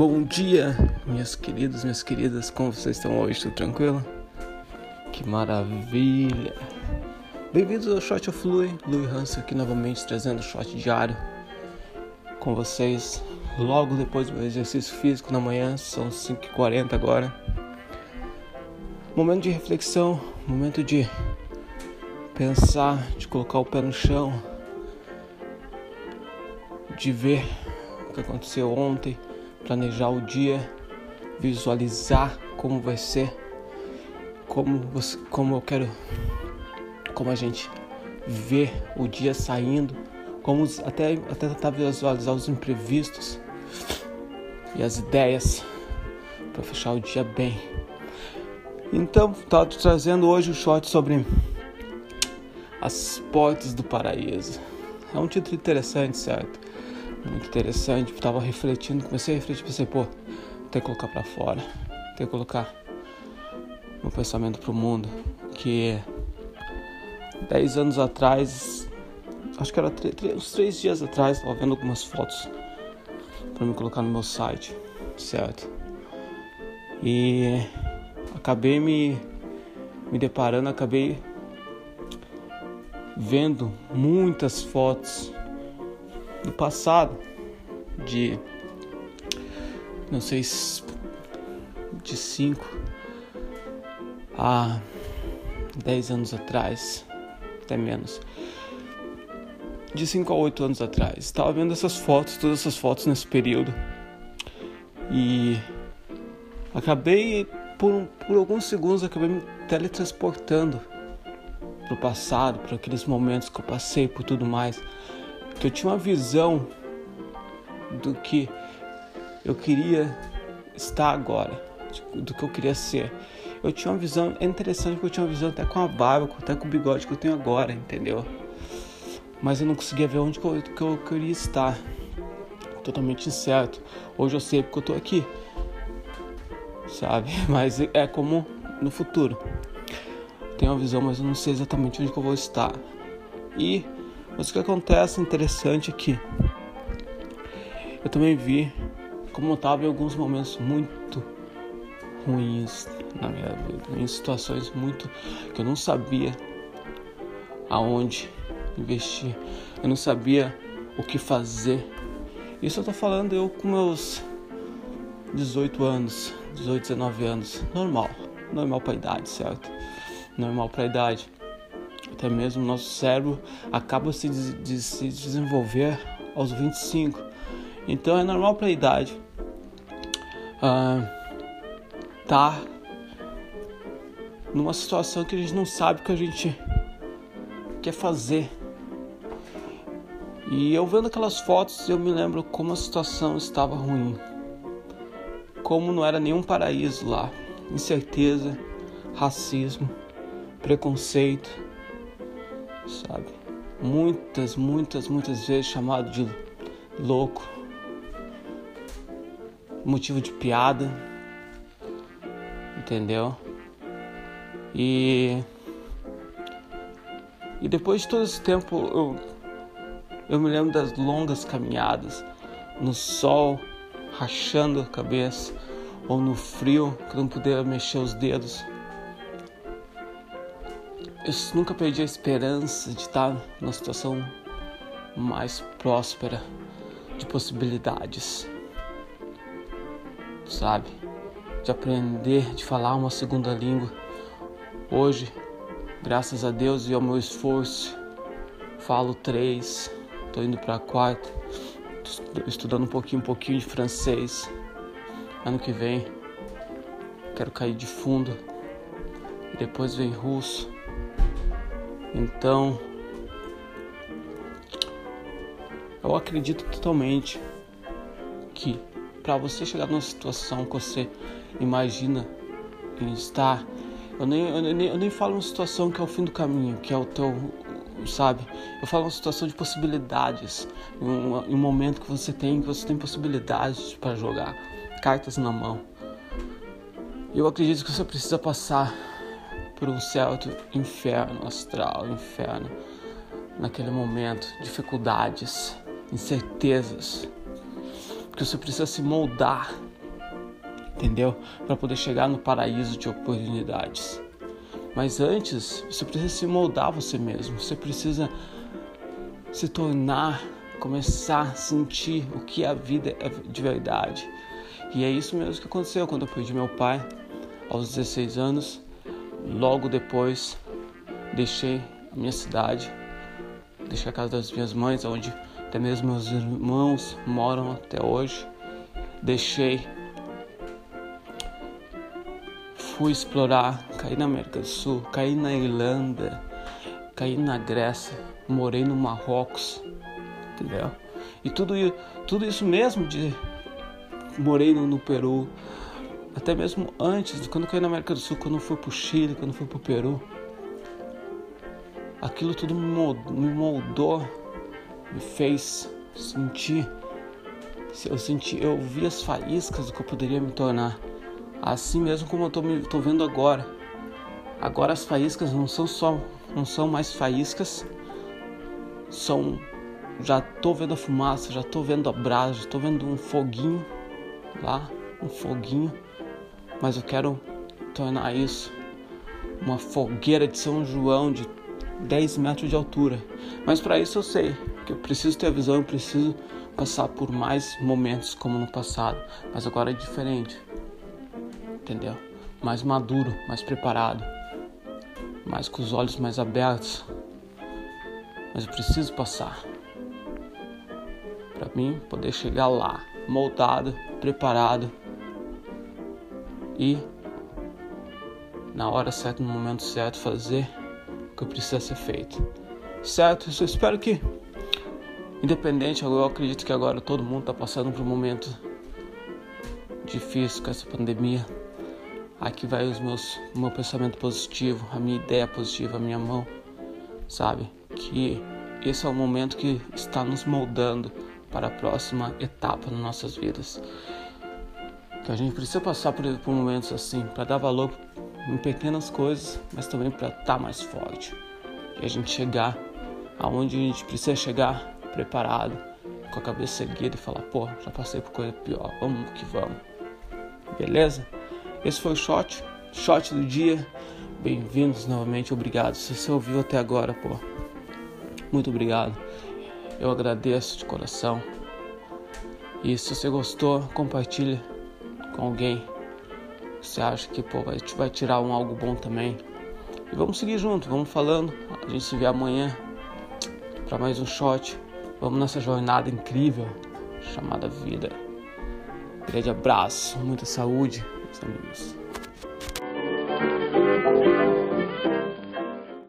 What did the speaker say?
Bom dia, minhas queridas, minhas queridas, como vocês estão hoje? Tudo tranquilo? Que maravilha! Bem-vindos ao Shot of Louis, Louis Hansen aqui novamente trazendo o shot diário com vocês logo depois do exercício físico na manhã, são 5h40 agora. Momento de reflexão, momento de pensar, de colocar o pé no chão, de ver o que aconteceu ontem, planejar o dia, visualizar como vai ser, como, você, como eu quero, como a gente vê o dia saindo, como até, até tentar visualizar os imprevistos e as ideias para fechar o dia bem. Então, estou trazendo hoje o um shot sobre as portas do paraíso. É um título interessante, certo? Muito interessante. Tava refletindo, comecei a refletir, pensei, pô, tem que colocar para fora, tem que colocar meu pensamento pro mundo. Que 10 anos atrás, acho que era uns três dias atrás, tava vendo algumas fotos para me colocar no meu site, certo? E acabei me, me deparando, acabei vendo muitas fotos do passado, de não sei de 5 a 10 anos atrás, até menos. De 5 a 8 anos atrás. Estava vendo essas fotos, todas essas fotos nesse período. E acabei por, por alguns segundos acabei me teletransportando pro passado, para aqueles momentos que eu passei por tudo mais eu tinha uma visão do que eu queria estar agora, do que eu queria ser. Eu tinha uma visão é interessante porque eu tinha uma visão até com a barba, até com o bigode que eu tenho agora, entendeu? Mas eu não conseguia ver onde que eu, que eu queria estar. Totalmente incerto. Hoje eu sei porque eu tô aqui. Sabe? Mas é como no futuro. Tenho uma visão, mas eu não sei exatamente onde que eu vou estar. E mas o que acontece interessante é que eu também vi como eu estava em alguns momentos muito ruins na minha vida, em situações muito que eu não sabia aonde investir, eu não sabia o que fazer. Isso eu tô falando eu com meus 18 anos, 18, 19 anos, normal, normal para idade, certo? Normal para idade até mesmo nosso cérebro acaba se de se desenvolver aos 25. Então é normal para a idade uh, tá numa situação que a gente não sabe o que a gente quer fazer. E eu vendo aquelas fotos, eu me lembro como a situação estava ruim. Como não era nenhum paraíso lá. Incerteza, racismo, preconceito, sabe? Muitas, muitas, muitas vezes chamado de louco, motivo de piada, entendeu? E e depois de todo esse tempo eu eu me lembro das longas caminhadas no sol rachando a cabeça ou no frio que não podia mexer os dedos eu nunca perdi a esperança de estar numa situação mais próspera de possibilidades, sabe? De aprender, de falar uma segunda língua. Hoje, graças a Deus e ao meu esforço, falo três, estou indo para a quarta, estudando um pouquinho, um pouquinho de francês. Ano que vem, quero cair de fundo. Depois vem russo então, eu acredito totalmente que para você chegar numa situação que você imagina em estar, eu nem, eu nem, eu nem falo uma situação que é o fim do caminho, que é o teu, sabe? Eu falo uma situação de possibilidades, um, um momento que você tem, que você tem possibilidades para jogar, cartas na mão. Eu acredito que você precisa passar por um certo inferno astral, inferno naquele momento, dificuldades, incertezas, que você precisa se moldar entendeu? Para poder chegar no paraíso de oportunidades. Mas antes, você precisa se moldar você mesmo. Você precisa se tornar, começar a sentir o que a vida é de verdade. E é isso mesmo que aconteceu quando eu perdi meu pai aos 16 anos. Logo depois, deixei a minha cidade, deixei a casa das minhas mães, onde até mesmo meus irmãos moram até hoje. Deixei fui explorar, caí na América do Sul, caí na Irlanda, caí na Grécia, morei no Marrocos, entendeu? E tudo, tudo isso mesmo de morei no, no Peru, até mesmo antes, quando eu caí na América do Sul, quando eu fui pro Chile, quando eu fui pro Peru, aquilo tudo me moldou, me, fez sentir, eu senti, eu vi as faíscas do que eu poderia me tornar. Assim mesmo como eu tô, me, tô vendo agora. Agora as faíscas não são só, não são mais faíscas, são já tô vendo a fumaça, já tô vendo a brasa, já tô vendo um foguinho lá, um foguinho, mas eu quero tornar isso uma fogueira de São João de 10 metros de altura. Mas para isso eu sei que eu preciso ter visão, eu preciso passar por mais momentos como no passado, mas agora é diferente entendeu? Mais maduro, mais preparado, mais com os olhos mais abertos. Mas eu preciso passar para mim poder chegar lá, moldado, preparado e na hora certa, no momento certo, fazer o que precisa ser feito. Certo? Eu espero que, independente, eu acredito que agora todo mundo está passando por um momento difícil com essa pandemia. Aqui vai os meus, o meu pensamento positivo, a minha ideia positiva, a minha mão, sabe? Que esse é o momento que está nos moldando para a próxima etapa nas nossas vidas. Que a gente precisa passar por, por momentos assim, para dar valor em pequenas coisas, mas também para estar tá mais forte. E a gente chegar aonde a gente precisa chegar preparado, com a cabeça erguida e falar, pô, já passei por coisa pior, vamos que vamos. Beleza? Esse foi o shot, shot do dia. Bem-vindos novamente, obrigado. Se você ouviu até agora, pô, muito obrigado. Eu agradeço de coração. E se você gostou, compartilhe com alguém. Você acha que pô, vai, vai tirar um algo bom também. E vamos seguir junto, vamos falando. A gente se vê amanhã para mais um shot. Vamos nessa jornada incrível chamada vida. Grande abraço, muita saúde. Saludos.